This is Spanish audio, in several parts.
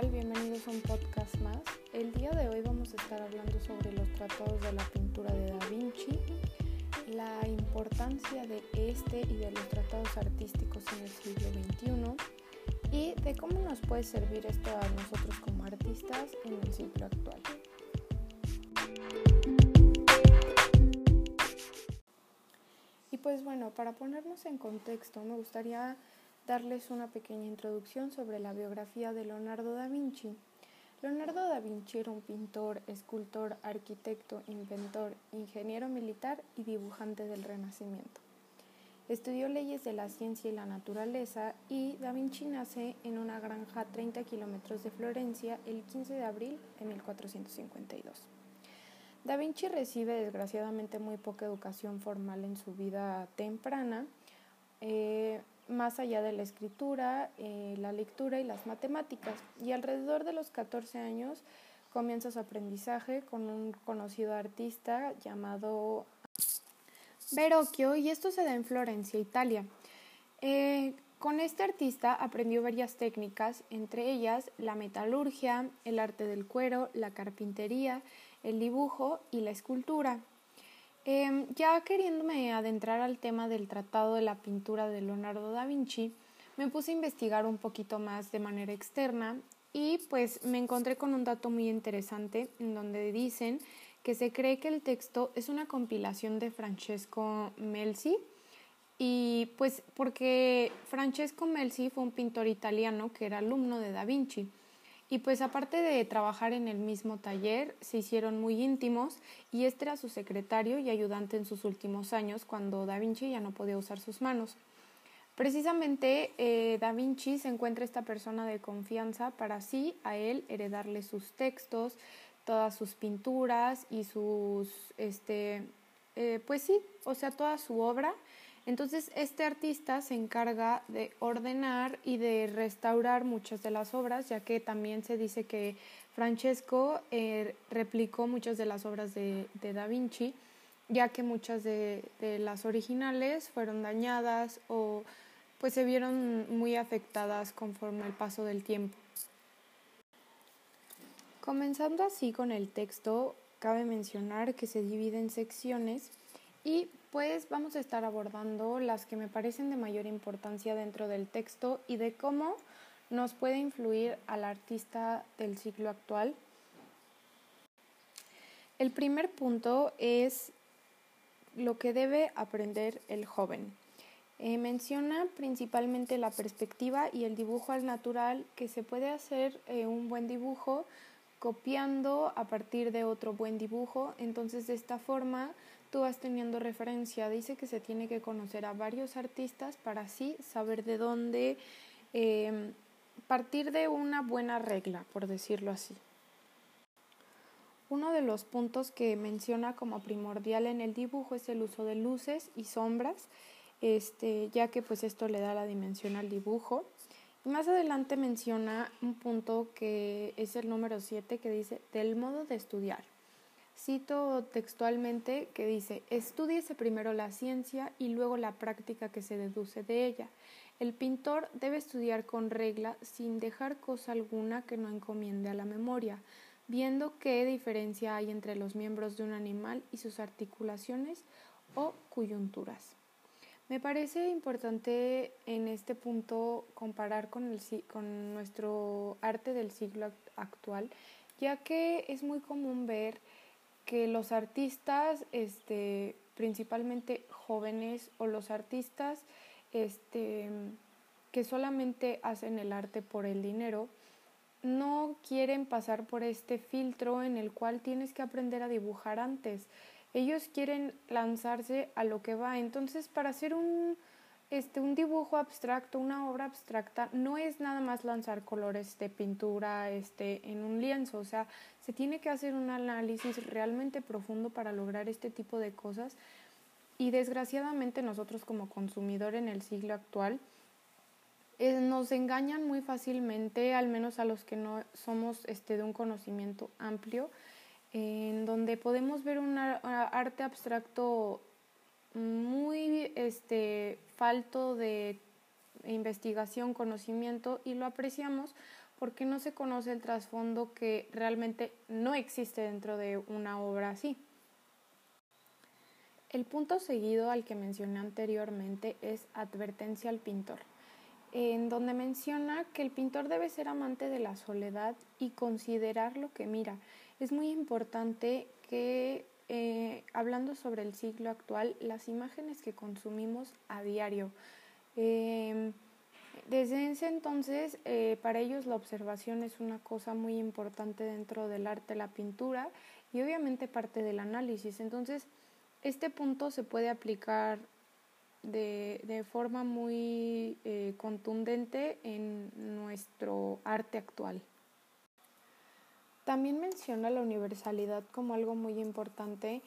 tal? Bienvenidos a un podcast más. El día de hoy vamos a estar hablando sobre los tratados de la pintura de Da Vinci, la importancia de este y de los tratados artísticos en el siglo XXI y de cómo nos puede servir esto a nosotros como artistas en el siglo actual. Y pues bueno, para ponernos en contexto, me gustaría darles una pequeña introducción sobre la biografía de Leonardo da Vinci. Leonardo da Vinci era un pintor, escultor, arquitecto, inventor, ingeniero militar y dibujante del Renacimiento. Estudió leyes de la ciencia y la naturaleza y Da Vinci nace en una granja a 30 kilómetros de Florencia el 15 de abril de 1452. Da Vinci recibe desgraciadamente muy poca educación formal en su vida temprana. Eh, más allá de la escritura, eh, la lectura y las matemáticas. Y alrededor de los 14 años comienza su aprendizaje con un conocido artista llamado Verocchio y esto se da en Florencia, Italia. Eh, con este artista aprendió varias técnicas, entre ellas la metalurgia, el arte del cuero, la carpintería, el dibujo y la escultura. Em, ya queriéndome adentrar al tema del tratado de la pintura de Leonardo da Vinci, me puse a investigar un poquito más de manera externa y pues me encontré con un dato muy interesante en donde dicen que se cree que el texto es una compilación de Francesco Melzi y pues porque Francesco Melzi fue un pintor italiano que era alumno de Da Vinci. Y pues aparte de trabajar en el mismo taller, se hicieron muy íntimos y este era su secretario y ayudante en sus últimos años cuando Da Vinci ya no podía usar sus manos. Precisamente eh, Da Vinci se encuentra esta persona de confianza para así a él heredarle sus textos, todas sus pinturas y sus, este, eh, pues sí, o sea, toda su obra entonces, este artista se encarga de ordenar y de restaurar muchas de las obras, ya que también se dice que Francesco eh, replicó muchas de las obras de, Da Vinci, ya que muchas de, de, las originales fueron dañadas o pues se vieron muy afectadas conforme el paso del tiempo. Comenzando así con el texto, cabe mencionar que se divide en secciones y pues vamos a estar abordando las que me parecen de mayor importancia dentro del texto y de cómo nos puede influir al artista del siglo actual. El primer punto es lo que debe aprender el joven. Eh, menciona principalmente la perspectiva y el dibujo al natural, que se puede hacer eh, un buen dibujo copiando a partir de otro buen dibujo. Entonces, de esta forma tú vas teniendo referencia. Dice que se tiene que conocer a varios artistas para así saber de dónde em, partir de una buena regla, por decirlo así. Uno de los puntos que menciona como primordial en el dibujo es el uso de luces y sombras, este, ya que pues esto le da la dimensión al dibujo. Y más adelante menciona un punto que es el número 7 que dice del modo de estudiar. Cito textualmente que dice, estudiese primero la ciencia y luego la práctica que se deduce de ella. El pintor debe estudiar con regla sin dejar cosa alguna que no encomiende a la memoria, viendo qué diferencia hay entre los miembros de un animal y sus articulaciones o coyunturas. Me parece importante en este punto comparar con, el, con nuestro arte del siglo actual, ya que es muy común ver que los artistas, este, principalmente jóvenes o los artistas este, que solamente hacen el arte por el dinero, no quieren pasar por este filtro en el cual tienes que aprender a dibujar antes. Ellos quieren lanzarse a lo que va. Entonces, para hacer un, este, un dibujo abstracto, una obra abstracta, no es nada más lanzar colores de pintura este, en un lienzo, o sea, se tiene que hacer un análisis realmente profundo para lograr este tipo de cosas. Y desgraciadamente nosotros como consumidor en el siglo actual eh, nos engañan muy fácilmente, al menos a los que no somos este, de un conocimiento amplio, en donde podemos ver un arte abstracto muy este, falto de investigación, conocimiento y lo apreciamos porque no se conoce el trasfondo que realmente no existe dentro de una obra así. El punto seguido al que mencioné anteriormente es advertencia al pintor, en donde menciona que el pintor debe ser amante de la soledad y considerar lo que mira. Es muy importante que, eh, hablando sobre el siglo actual, las imágenes que consumimos a diario, em, desde ese entonces, eh, para ellos la observación es una cosa muy importante dentro del arte, la pintura y obviamente parte del análisis. Entonces, este punto se puede aplicar de, de forma muy eh, contundente en nuestro arte actual. También menciona la universalidad como algo muy importante,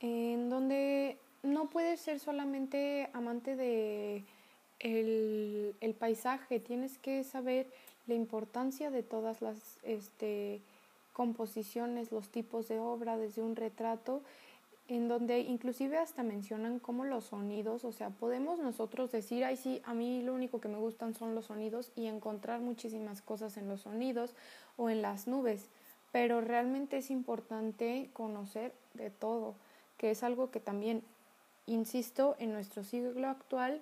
en donde no puedes ser solamente amante de el, el, paisaje, tienes que saber la importancia de todas las este, composiciones, los tipos de obra, desde un retrato, en donde inclusive hasta mencionan como los sonidos, o sea, podemos nosotros decir, ay sí, a mí lo único que me gustan son los sonidos y encontrar muchísimas cosas en los sonidos o en las nubes, pero realmente es importante conocer de todo, que es algo que también, insisto, en nuestro siglo actual,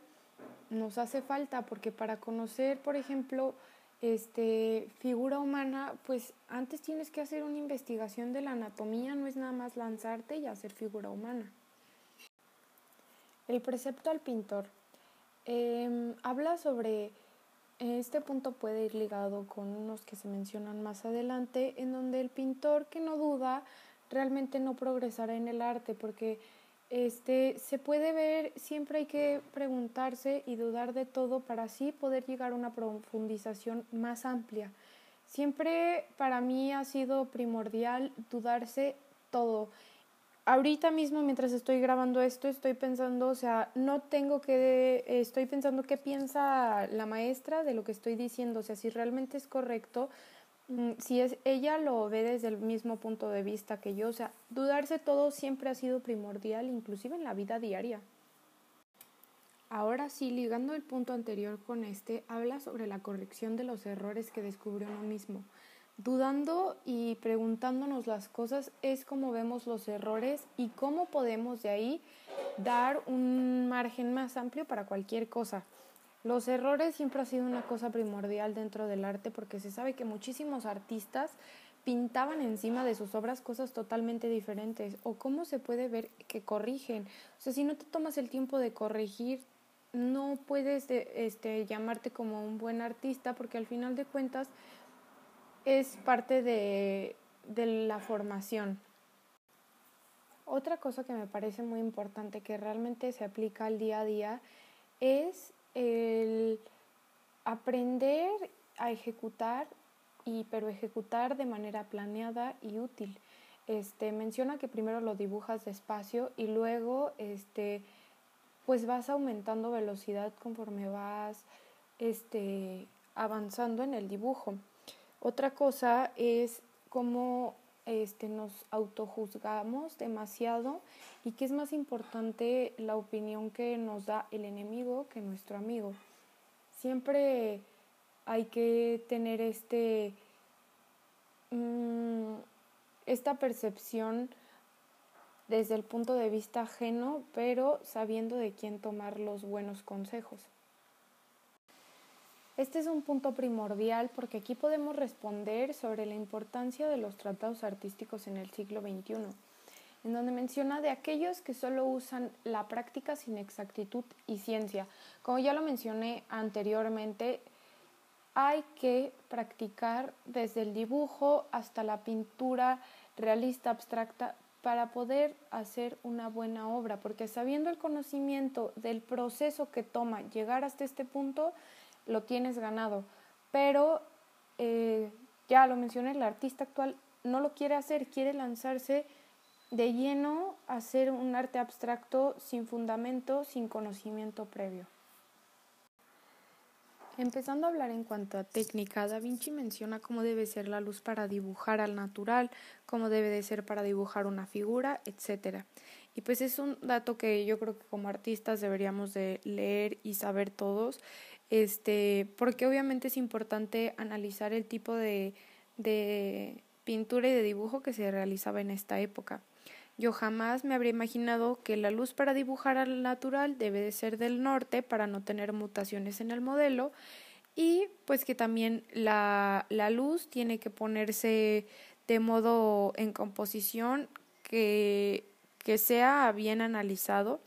nos hace falta, porque para conocer, por ejemplo, este, figura humana, pues antes tienes que hacer una investigación de la anatomía, no es nada más lanzarte y hacer figura humana. El precepto al pintor em, habla sobre, este punto puede ir ligado con unos que se mencionan más adelante, en donde el pintor que no duda realmente no progresará en el arte, porque este, se puede ver, siempre hay que preguntarse y dudar de todo para así poder llegar a una profundización más amplia. Siempre para mí ha sido primordial dudarse todo. Ahorita mismo, mientras estoy grabando esto, estoy pensando, o sea, no tengo que, estoy pensando qué piensa la maestra de lo que estoy diciendo, o sea, si realmente es correcto, si es ella lo ve desde el mismo punto de vista que yo, o sea, dudarse todo siempre ha sido primordial, inclusive en la vida diaria. Ahora sí, ligando el punto anterior con este, habla sobre la corrección de los errores que descubrió uno mismo. Dudando y preguntándonos las cosas es como vemos los errores y cómo podemos de ahí dar un margen más amplio para cualquier cosa. Los errores siempre ha sido una cosa primordial dentro del arte porque se sabe que muchísimos artistas pintaban encima de sus obras cosas totalmente diferentes o cómo se puede ver que corrigen. O sea, si no te tomas el tiempo de corregir, no puedes este, llamarte como un buen artista porque al final de cuentas es parte de, de la formación. Otra cosa que me parece muy importante que realmente se aplica al día a día es el aprender a ejecutar y pero ejecutar de manera planeada y útil. Este menciona que primero lo dibujas despacio y luego este pues vas aumentando velocidad conforme vas este avanzando en el dibujo. Otra cosa es cómo este, nos autojuzgamos demasiado y que es más importante la opinión que nos da el enemigo que nuestro amigo. Siempre hay que tener este, mm, esta percepción desde el punto de vista ajeno, pero sabiendo de quién tomar los buenos consejos. Este es un punto primordial porque aquí podemos responder sobre la importancia de los tratados artísticos en el siglo XXI, en donde menciona de aquellos que solo usan la práctica sin exactitud y ciencia. Como ya lo mencioné anteriormente, hay que practicar desde el dibujo hasta la pintura realista abstracta para poder hacer una buena obra, porque sabiendo el conocimiento del proceso que toma llegar hasta este punto, lo tienes ganado. Pero eh, ya lo mencioné, el artista actual no lo quiere hacer, quiere lanzarse de lleno a hacer un arte abstracto sin fundamento, sin conocimiento previo. Empezando a hablar en cuanto a técnica, Da Vinci menciona cómo debe ser la luz para dibujar al natural, cómo debe de ser para dibujar una figura, etc. Y pues es un dato que yo creo que como artistas deberíamos de leer y saber todos, este, porque obviamente es importante analizar el tipo de, de pintura y de dibujo que se realizaba en esta época. Yo jamás me habría imaginado que la luz para dibujar al natural debe de ser del norte para no tener mutaciones en el modelo y pues que también la, la luz tiene que ponerse de modo en composición que, que sea bien analizado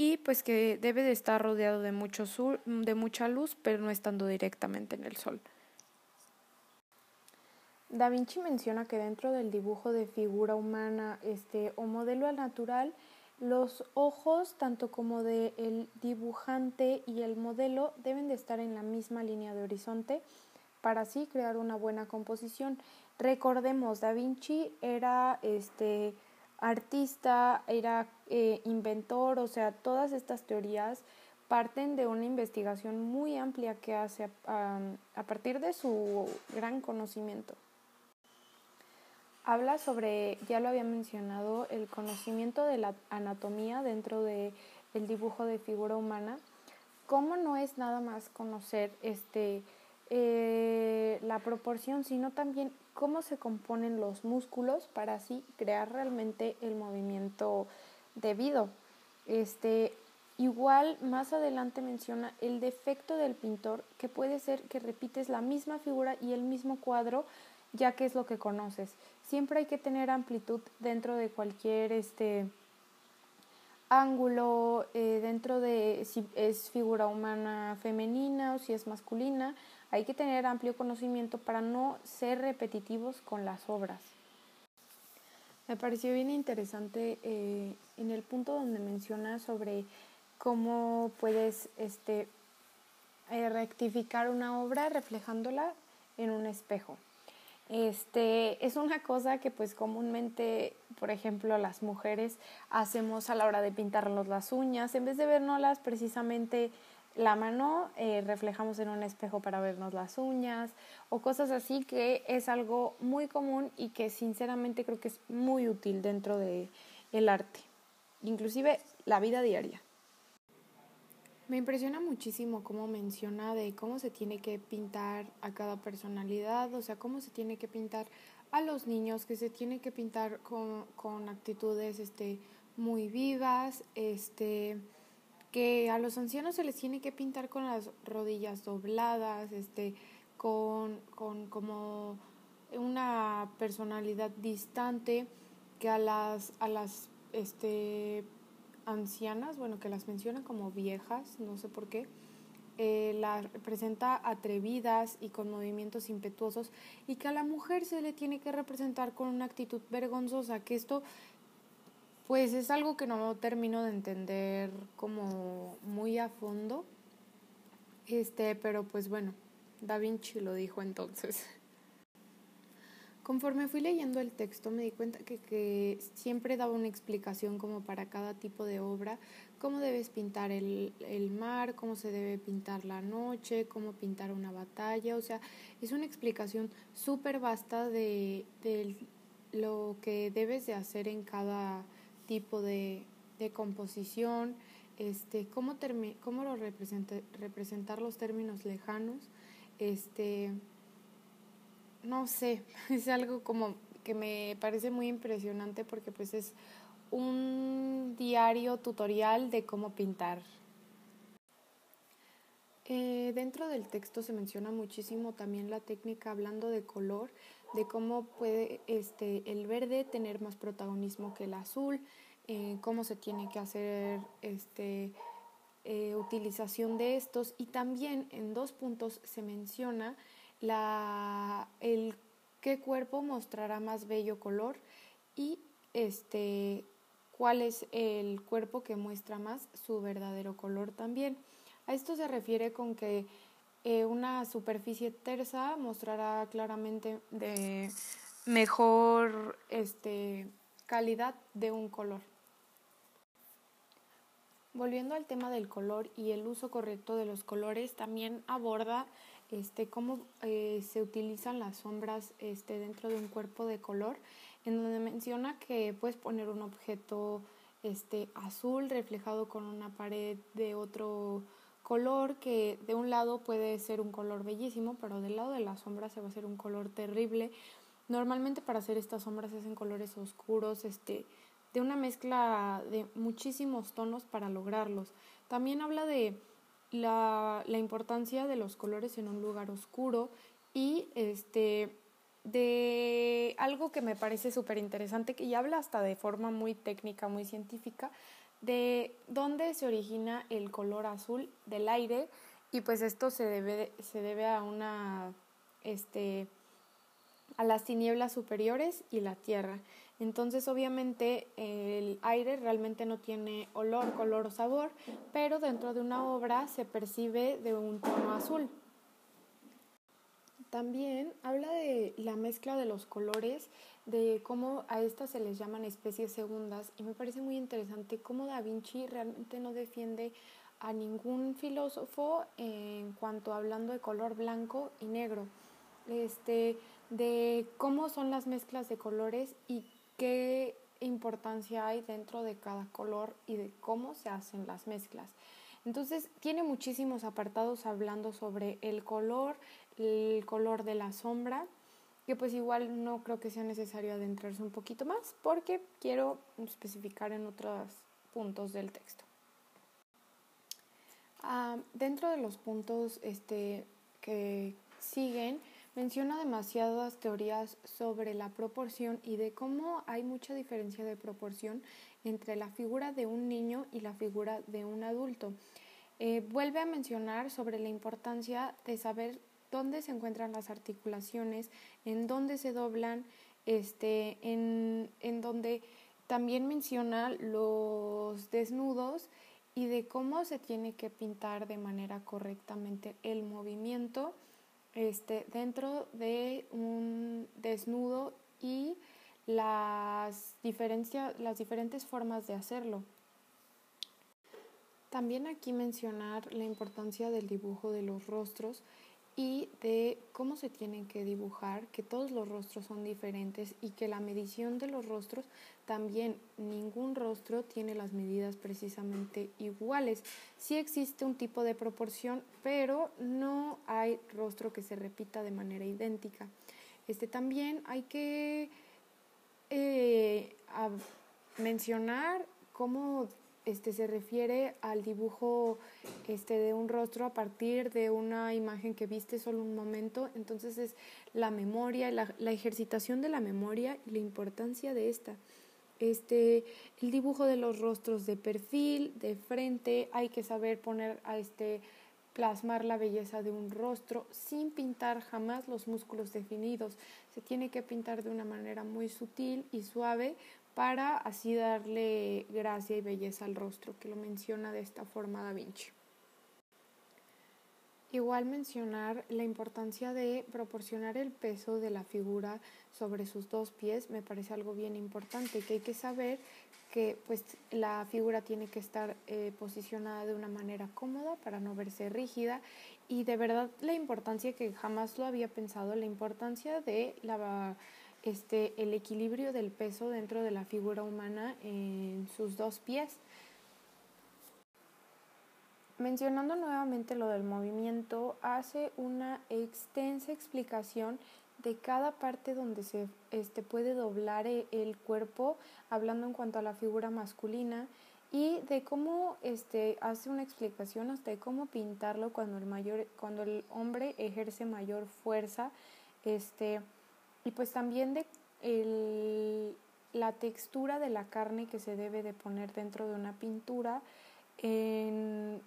y pues que debe de estar rodeado de, mucho de mucha luz pero no estando directamente en el sol. Da Vinci menciona que dentro del dibujo de figura humana este, o modelo al natural, los ojos, tanto como del el dibujante y el modelo, deben de estar en la misma línea de horizonte para así crear una buena composición. Recordemos, Da Vinci era este, artista, era eh, inventor, o sea, todas estas teorías parten de una investigación muy amplia que hace a partir de su gran conocimiento habla sobre, ya lo había mencionado, el conocimiento de la anatomía dentro del el dibujo de figura humana. Cómo no es nada más conocer este, eh, la proporción, sino también cómo se componen los músculos para así crear realmente el movimiento debido. Este, igual más adelante menciona el defecto del pintor, que puede ser que repites la misma figura y el mismo cuadro, ya que es lo que conoces siempre hay que tener amplitud dentro de cualquier este ángulo, eh, dentro de si es figura humana femenina o si es masculina, hay que tener amplio conocimiento para no ser repetitivos con las obras. Me pareció bien interesante eh, en el punto donde menciona sobre cómo puedes este, eh, rectificar una obra reflejándola en un espejo. Este, es una cosa que pues comúnmente, por ejemplo, las mujeres hacemos a la hora de pintarnos las uñas, en vez de vernoslas precisamente la mano, eh, reflejamos en un espejo para vernos las uñas o cosas así que es algo muy común y que sinceramente creo que es muy útil dentro de el arte, inclusive la vida diaria. Me impresiona muchísimo cómo menciona de cómo se tiene que pintar a cada personalidad, o sea, cómo se tiene que pintar a los niños, que se tiene que pintar con, con actitudes este, muy vivas, este, que a los ancianos se les tiene que pintar con las rodillas dobladas, este, con, con como una personalidad distante, que a las, a las este, ancianas, bueno, que las menciona como viejas, no sé por qué, eh, las representa atrevidas y con movimientos impetuosos y que a la mujer se le tiene que representar con una actitud vergonzosa, que esto pues es algo que no termino de entender como muy a fondo. Este, pero pues bueno, Da Vinci lo dijo entonces. Conforme fui leyendo el texto me di cuenta que, siempre daba una explicación como para cada tipo de obra, cómo debes pintar el, mar, cómo se debe pintar la noche, cómo pintar una batalla, o sea, es una explicación súper vasta de, lo que debes de hacer en cada tipo de, composición, este, cómo, cómo lo representar los términos lejanos, este no sé, es algo como que me parece muy impresionante porque pues es un diario tutorial de cómo pintar. Eh, dentro del texto se menciona muchísimo también la técnica hablando de color, de cómo puede este, el verde tener más protagonismo que el azul, eh, cómo se tiene que hacer este, eh, utilización de estos y también en dos puntos se menciona la, el qué cuerpo mostrará más bello color y este, cuál es el cuerpo que muestra más su verdadero color también. A esto se refiere con que eh, una superficie tersa mostrará claramente de mejor este, calidad de un color. Volviendo al tema del color y el uso correcto de los colores, también aborda este, cómo eh, se utilizan las sombras este, dentro de un cuerpo de color, en donde menciona que puedes poner un objeto este azul reflejado con una pared de otro color que de un lado puede ser un color bellísimo, pero del lado de la sombra se va a hacer un color terrible. Normalmente para hacer estas sombras se hacen colores oscuros, este, de una mezcla de muchísimos tonos para lograrlos. También habla de la, la importancia de los colores en un lugar oscuro y este de algo que me parece súper interesante, que habla hasta de forma muy técnica, muy científica, de dónde se origina el color azul del aire y pues esto se debe, se debe a una, este, a las tinieblas superiores y la tierra. Entonces obviamente el aire realmente no tiene olor, color o sabor, pero dentro de una obra se percibe de un tono azul. También habla de la mezcla de los colores, de cómo a estas se les llaman especies segundas y me parece muy interesante cómo Da Vinci realmente no defiende a ningún filósofo en cuanto hablando de color blanco y negro, este, de cómo son las mezclas de colores y qué importancia hay dentro de cada color y de cómo se hacen las mezclas. Entonces tiene muchísimos apartados hablando sobre el color, el color de la sombra, que pues igual no creo que sea necesario adentrarse un poquito más porque quiero especificar en otros puntos del texto. Ah, dentro de los puntos este, que siguen, menciona demasiadas teorías sobre la proporción y de cómo hay mucha diferencia de proporción entre la figura de un niño y la figura de un adulto. Eh, vuelve a mencionar sobre la importancia de saber dónde se encuentran las articulaciones, en dónde se doblan, este, en, en donde también menciona los desnudos y de cómo se tiene que pintar de manera correctamente el movimiento este, dentro de un desnudo y las, las diferentes formas de hacerlo. También aquí mencionar la importancia del dibujo de los rostros y de cómo se tienen que dibujar, que todos los rostros son diferentes y que la medición de los rostros también ningún rostro tiene las medidas precisamente iguales. Sí existe un tipo de proporción, pero no hay rostro que se repita de manera idéntica. Este también hay que eh, mencionar cómo este, se refiere al dibujo este, de un rostro a partir de una imagen que viste solo un momento. Entonces es la memoria, la, la ejercitación de la memoria y la importancia de esta. Este, el dibujo de los rostros de perfil, de frente, hay que saber poner a este plasmar la belleza de un rostro sin pintar jamás los músculos definidos. Se tiene que pintar de una manera muy sutil y suave para así darle gracia y belleza al rostro, que lo menciona de esta forma Da Vinci. Igual mencionar la importancia de proporcionar el peso de la figura sobre sus dos pies me parece algo bien importante, que hay que saber que pues la figura tiene que estar eh, posicionada de una manera cómoda para no verse rígida y de verdad la importancia que jamás lo había pensado, la importancia de la este, el equilibrio del peso dentro de la figura humana en sus dos pies. Mencionando nuevamente lo del movimiento, hace una extensa explicación de cada parte donde se este, puede doblar e, el cuerpo, hablando en cuanto a la figura masculina, y de cómo este, hace una explicación hasta de cómo pintarlo cuando el, mayor, cuando el hombre ejerce mayor fuerza. Este, y pues también de el, la textura de la carne que se debe de poner dentro de una pintura en,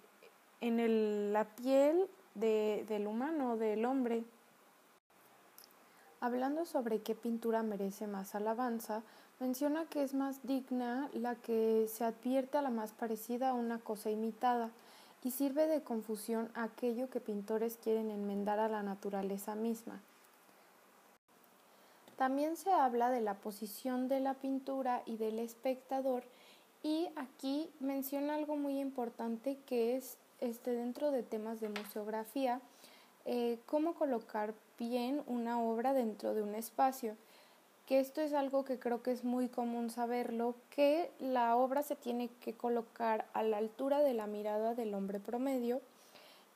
en el, la piel de, del humano, del hombre. Hablando sobre qué pintura merece más alabanza, menciona que es más digna la que se advierte a la más parecida a una cosa imitada y sirve de confusión a aquello que pintores quieren enmendar a la naturaleza misma. También se habla de la posición de la pintura y del espectador y aquí menciona algo muy importante que es este, dentro de temas de museografía, eh, cómo colocar bien una obra dentro de un espacio. que esto es algo que creo que es muy común saberlo, que la obra se tiene que colocar a la altura de la mirada del hombre promedio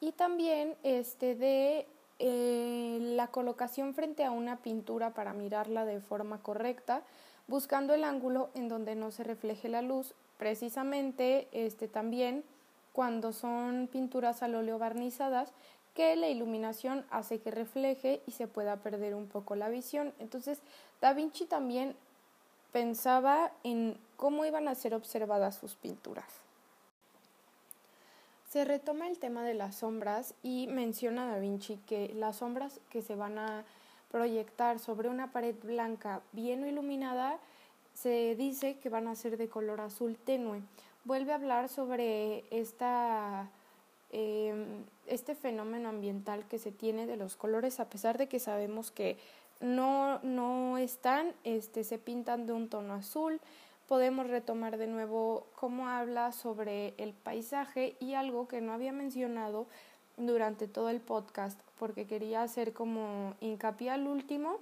y también este de eh, la colocación frente a una pintura para mirarla de forma correcta, buscando el ángulo en donde no se refleje la luz, precisamente este también cuando son pinturas al óleo barnizadas, que la iluminación hace que refleje y se pueda perder un poco la visión. Entonces, Da Vinci también pensaba en cómo iban a ser observadas sus pinturas. Se retoma el tema de las sombras y menciona Da Vinci que las sombras que se van a proyectar sobre una pared blanca bien iluminada se dice que van a ser de color azul tenue. Vuelve a hablar sobre esta, em, este fenómeno ambiental que se tiene de los colores, a pesar de que sabemos que no, no están, este, se pintan de un tono azul, podemos retomar de nuevo cómo habla sobre el paisaje y algo que no había mencionado durante todo el podcast porque quería hacer como hincapié al último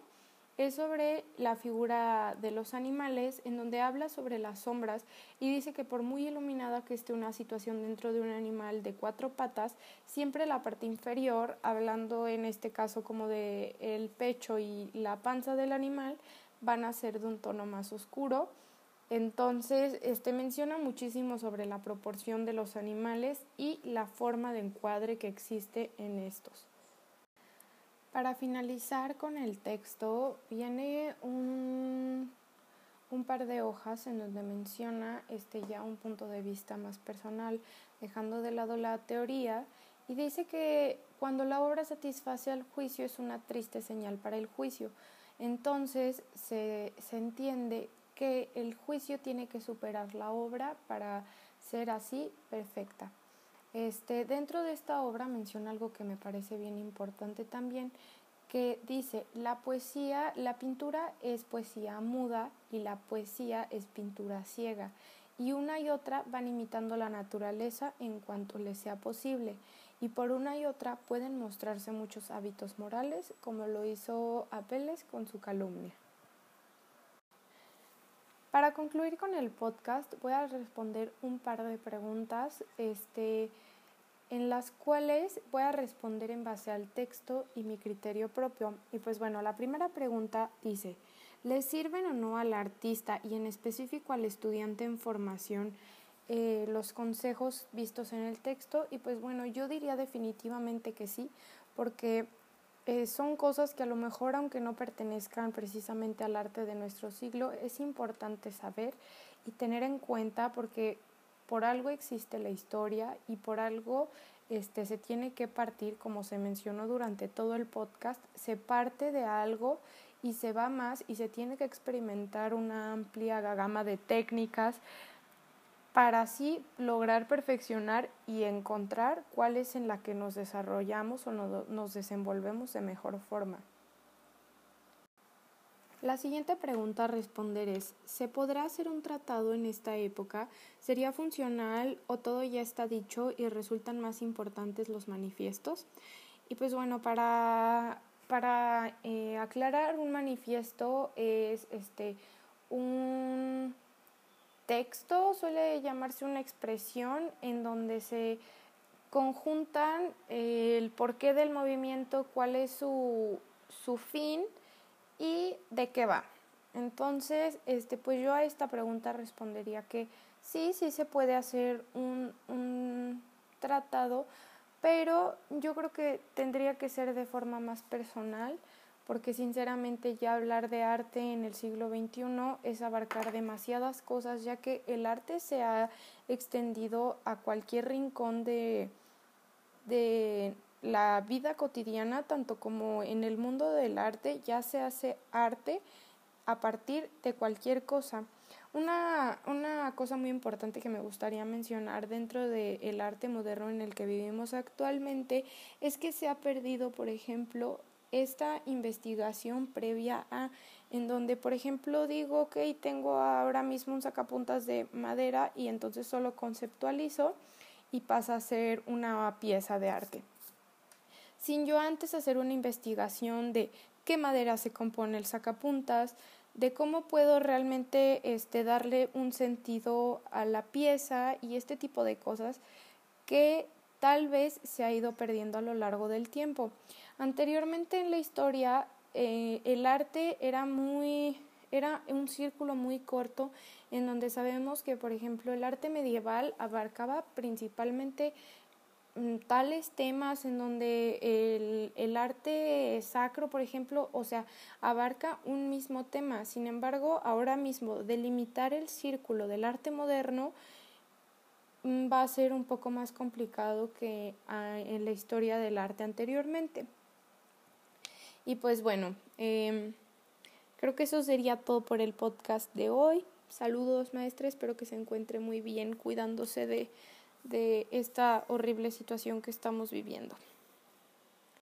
es sobre la figura de los animales, en donde habla sobre las sombras y dice que por muy iluminada que esté una situación dentro de un animal de cuatro patas, siempre la parte inferior, hablando en este caso como de el pecho y la panza del animal, van a ser de un tono más oscuro. Entonces, este menciona muchísimo sobre la proporción de los animales y la forma de encuadre que existe en estos. Para finalizar con el texto, viene un, un, par de hojas en donde menciona este ya un punto de vista más personal, dejando de lado la teoría, y dice que cuando la obra satisface al juicio es una triste señal para el juicio. Entonces se, se entiende que el juicio tiene que superar la obra para ser así perfecta. Este, dentro de esta obra menciona algo que me parece bien importante también, que dice, la poesía, la pintura es poesía muda y la poesía es pintura ciega, y una y otra van imitando la naturaleza en cuanto les sea posible, y por una y otra pueden mostrarse muchos hábitos morales, como lo hizo Apeles con su calumnia. Para concluir con el podcast, voy a responder un par de preguntas este, en las cuales voy a responder en base al texto y mi criterio propio. Y pues bueno, la primera pregunta dice, ¿le sirven o no al artista y en específico al estudiante en formación eh, los consejos vistos en el texto? Y pues bueno, yo diría definitivamente que sí, porque eh, son cosas que a lo mejor, aunque no pertenezcan precisamente al arte de nuestro siglo, es importante saber y tener en cuenta porque por algo existe la historia y por algo este, se tiene que partir, como se mencionó durante todo el podcast, se parte de algo y se va más y se tiene que experimentar una amplia gama de técnicas para así lograr perfeccionar y encontrar cuál es en la que nos desarrollamos o nos desenvolvemos de mejor forma. La siguiente pregunta a responder es, ¿se podrá hacer un tratado en esta época? ¿Sería funcional o todo ya está dicho y resultan más importantes los manifiestos? Y pues bueno, para, para eh, aclarar un manifiesto es este un texto suele llamarse una expresión en donde se conjuntan el porqué del movimiento, cuál es su, su fin y de qué va. Entonces, este, pues yo a esta pregunta respondería que sí, sí se puede hacer un, un tratado, pero yo creo que tendría que ser de forma más personal porque sinceramente ya hablar de arte en el siglo XXI es abarcar demasiadas cosas, ya que el arte se ha extendido a cualquier rincón de, de la vida cotidiana, tanto como en el mundo del arte, ya se hace arte a partir de cualquier cosa. Una, una cosa muy importante que me gustaría mencionar dentro del arte moderno en el que vivimos actualmente es que se ha perdido, por ejemplo, esta investigación previa a en donde por ejemplo digo ok tengo ahora mismo un sacapuntas de madera y entonces solo conceptualizo y pasa a ser una pieza de arte. Sin yo antes hacer una investigación de qué madera se compone el sacapuntas de cómo puedo realmente este, darle un sentido a la pieza y este tipo de cosas que tal vez se ha ido perdiendo a lo largo del tiempo. Anteriormente en la historia eh, el arte era muy era un círculo muy corto en donde sabemos que por ejemplo el arte medieval abarcaba principalmente mm, tales temas en donde el, el, arte sacro, por ejemplo, o sea, abarca un mismo tema. Sin embargo, ahora mismo delimitar el círculo del arte moderno va a ser un poco más complicado que ah, en la historia del arte anteriormente. Y pues bueno, em, creo que eso sería todo por el podcast de hoy. Saludos maestres, espero que se encuentre muy bien cuidándose de, de esta horrible situación que estamos viviendo.